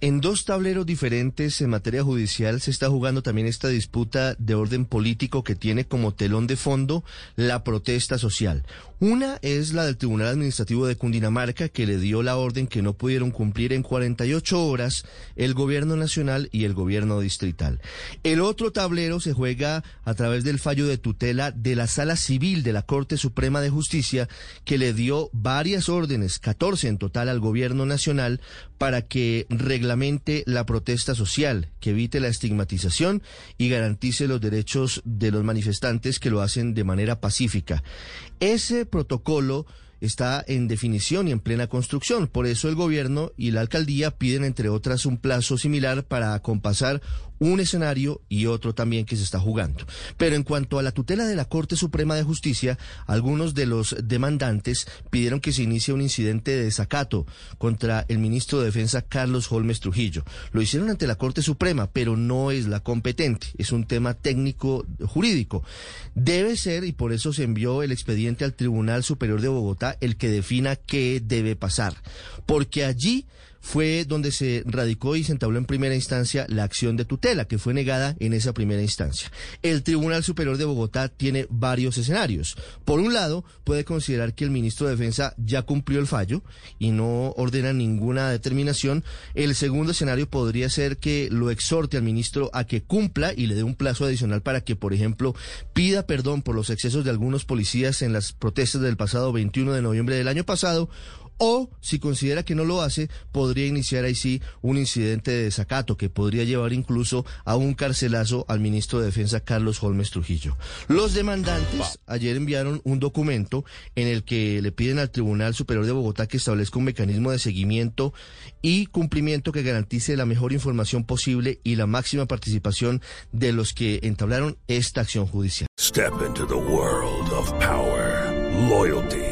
En dos tableros diferentes en materia judicial se está jugando también esta disputa de orden político que tiene como telón de fondo la protesta social. Una es la del Tribunal Administrativo de Cundinamarca que le dio la orden que no pudieron cumplir en 48 horas el gobierno nacional y el gobierno distrital. El otro tablero se juega a través del fallo de tutela de la Sala Civil de la Corte Suprema de Justicia que le dio varias órdenes, 14 en total al gobierno nacional para que reglamente la protesta social, que evite la estigmatización y garantice los derechos de los manifestantes que lo hacen de manera pacífica. Ese protocolo está en definición y en plena construcción. Por eso el gobierno y la alcaldía piden, entre otras, un plazo similar para acompasar un escenario y otro también que se está jugando. Pero en cuanto a la tutela de la Corte Suprema de Justicia, algunos de los demandantes pidieron que se inicie un incidente de desacato contra el ministro de Defensa Carlos Holmes Trujillo. Lo hicieron ante la Corte Suprema, pero no es la competente, es un tema técnico jurídico. Debe ser, y por eso se envió el expediente al Tribunal Superior de Bogotá, el que defina qué debe pasar. Porque allí fue donde se radicó y se entabló en primera instancia la acción de tutela, que fue negada en esa primera instancia. El Tribunal Superior de Bogotá tiene varios escenarios. Por un lado, puede considerar que el ministro de Defensa ya cumplió el fallo y no ordena ninguna determinación. El segundo escenario podría ser que lo exhorte al ministro a que cumpla y le dé un plazo adicional para que, por ejemplo, pida perdón por los excesos de algunos policías en las protestas del pasado 21 de noviembre del año pasado o si considera que no lo hace, podría iniciar ahí sí un incidente de desacato que podría llevar incluso a un carcelazo al ministro de Defensa Carlos Holmes Trujillo. Los demandantes ayer enviaron un documento en el que le piden al Tribunal Superior de Bogotá que establezca un mecanismo de seguimiento y cumplimiento que garantice la mejor información posible y la máxima participación de los que entablaron esta acción judicial. Step into the world of power, loyalty.